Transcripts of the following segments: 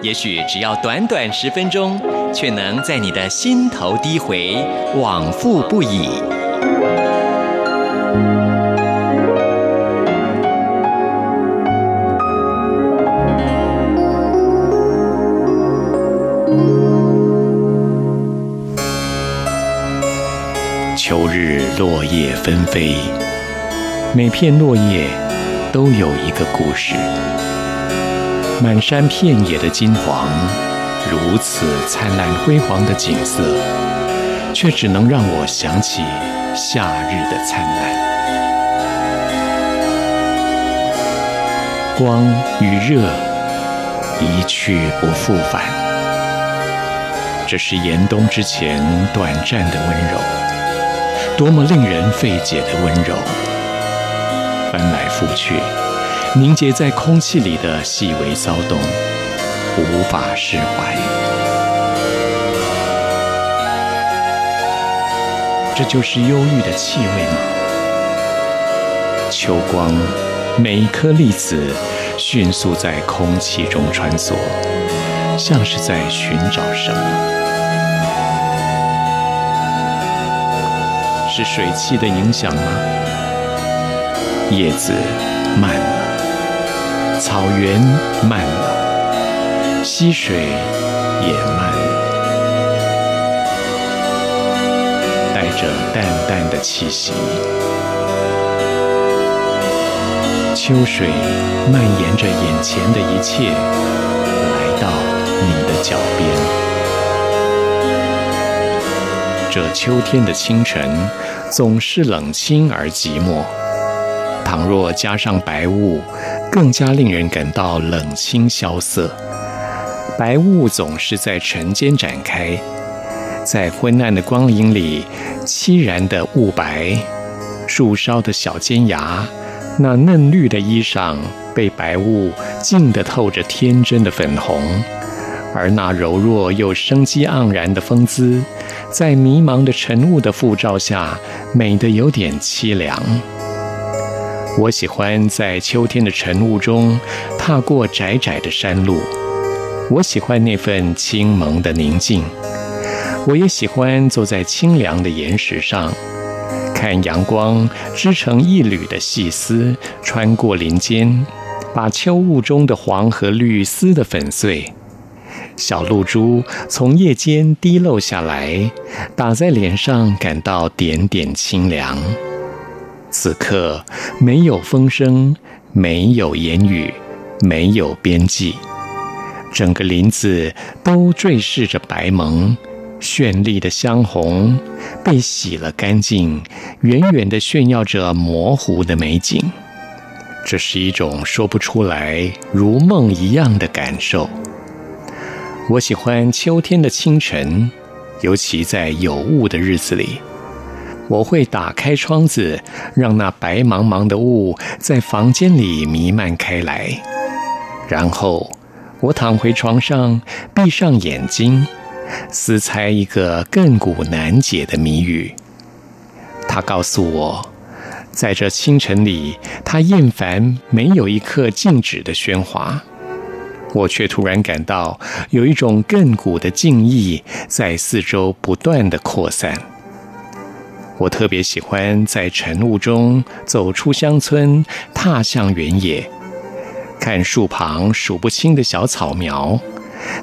也许只要短短十分钟，却能在你的心头低回，往复不已。秋日落叶纷飞，每片落叶都有一个故事。满山遍野的金黄，如此灿烂辉煌的景色，却只能让我想起夏日的灿烂。光与热一去不复返，这是严冬之前短暂的温柔。多么令人费解的温柔，翻来覆去，凝结在空气里的细微骚动，无法释怀。这就是忧郁的气味吗？秋光，每一颗粒子迅速在空气中穿梭，像是在寻找什么。是水汽的影响吗？叶子慢，草原慢了，溪水也慢了，带着淡淡的气息。秋水蔓延着眼前的一切，来到你的脚边。这秋天的清晨总是冷清而寂寞，倘若加上白雾，更加令人感到冷清萧瑟。白雾总是在晨间展开，在昏暗的光影里，凄然的雾白，树梢的小尖芽，那嫩绿的衣裳被白雾浸得透着天真的粉红，而那柔弱又生机盎然的风姿。在迷茫的晨雾的覆照下，美得有点凄凉。我喜欢在秋天的晨雾中踏过窄窄的山路，我喜欢那份清蒙的宁静。我也喜欢坐在清凉的岩石上，看阳光织成一缕的细丝穿过林间，把秋雾中的黄和绿撕得粉碎。小露珠从叶间滴落下来，打在脸上，感到点点清凉。此刻没有风声，没有言语，没有边际，整个林子都坠饰着白蒙，绚丽的香红被洗了干净，远远的炫耀着模糊的美景。这是一种说不出来、如梦一样的感受。我喜欢秋天的清晨，尤其在有雾的日子里，我会打开窗子，让那白茫茫的雾在房间里弥漫开来。然后我躺回床上，闭上眼睛，思猜一个亘古难解的谜语。他告诉我，在这清晨里，他厌烦没有一刻静止的喧哗。我却突然感到有一种亘古的静意在四周不断地扩散。我特别喜欢在晨雾中走出乡村，踏向原野，看树旁数不清的小草苗，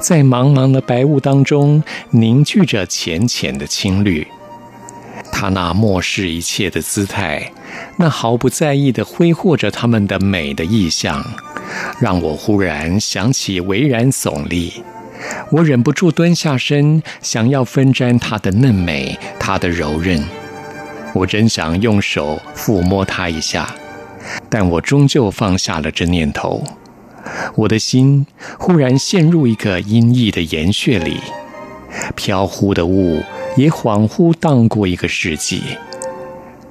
在茫茫的白雾当中凝聚着浅浅的青绿。它那漠视一切的姿态，那毫不在意地挥霍着它们的美的意象。让我忽然想起巍然耸立，我忍不住蹲下身，想要分沾它的嫩美，它的柔韧。我真想用手抚摸它一下，但我终究放下了这念头。我的心忽然陷入一个阴翳的岩穴里，飘忽的雾也恍惚荡过一个世纪。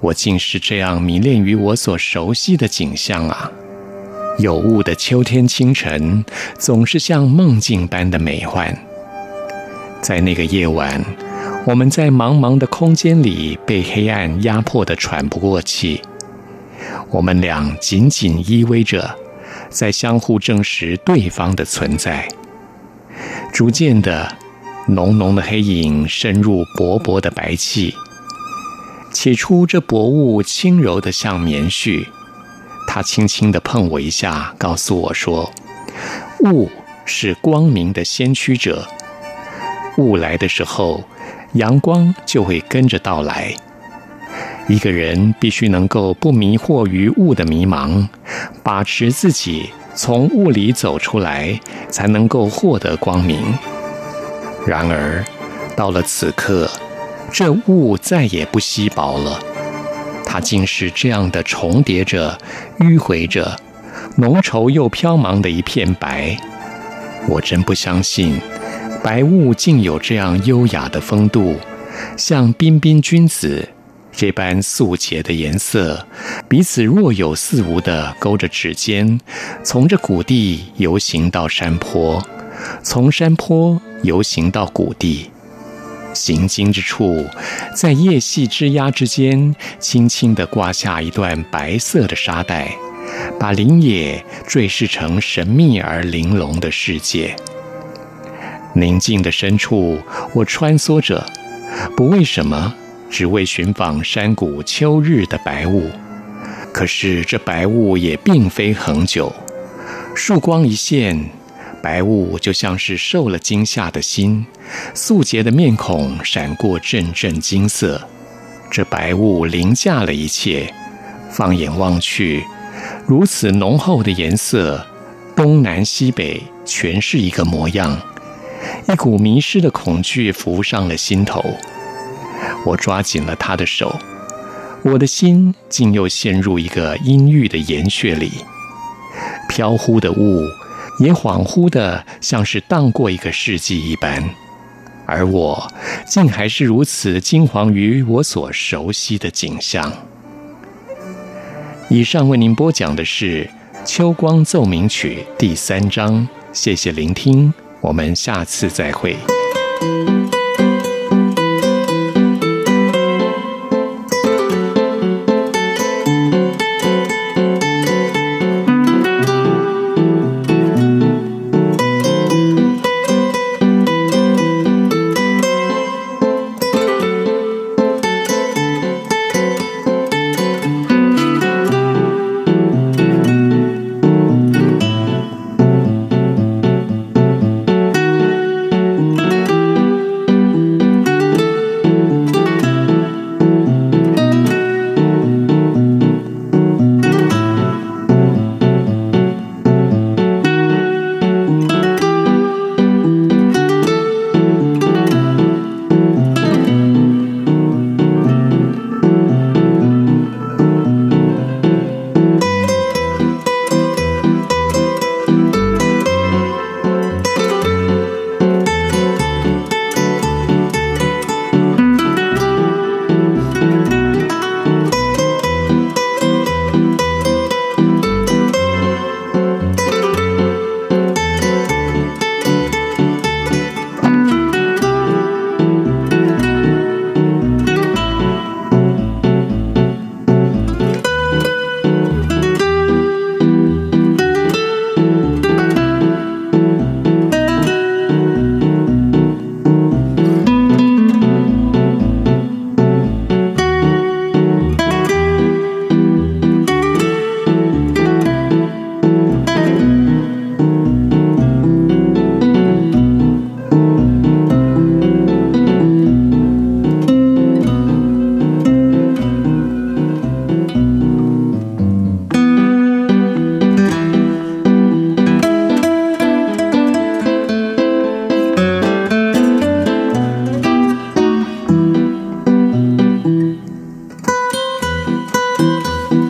我竟是这样迷恋于我所熟悉的景象啊！有雾的秋天清晨，总是像梦境般的美幻。在那个夜晚，我们在茫茫的空间里被黑暗压迫得喘不过气。我们俩紧紧依偎着，在相互证实对方的存在。逐渐的，浓浓的黑影深入薄薄的白气。起初，这薄雾轻柔的像棉絮，它轻轻地碰我一下，告诉我说：“雾是光明的先驱者。雾来的时候，阳光就会跟着到来。一个人必须能够不迷惑于雾的迷茫，把持自己从雾里走出来，才能够获得光明。然而，到了此刻。”这雾再也不稀薄了，它竟是这样的重叠着、迂回着，浓稠又飘茫的一片白。我真不相信，白雾竟有这样优雅的风度，像彬彬君子这般素洁的颜色，彼此若有似无地勾着指尖，从这谷地游行到山坡，从山坡游行到谷地。行经之处，在叶隙枝桠之间，轻轻地挂下一段白色的沙带，把林野缀饰成神秘而玲珑的世界。宁静的深处，我穿梭着，不为什么，只为寻访山谷秋日的白雾。可是这白雾也并非恒久，曙光一现。白雾就像是受了惊吓的心，素洁的面孔闪过阵阵金色。这白雾凌驾了一切，放眼望去，如此浓厚的颜色，东南西北全是一个模样。一股迷失的恐惧浮上了心头，我抓紧了他的手，我的心竟又陷入一个阴郁的岩穴里，飘忽的雾。也恍惚的像是荡过一个世纪一般，而我竟还是如此惊惶于我所熟悉的景象。以上为您播讲的是《秋光奏鸣曲》第三章，谢谢聆听，我们下次再会。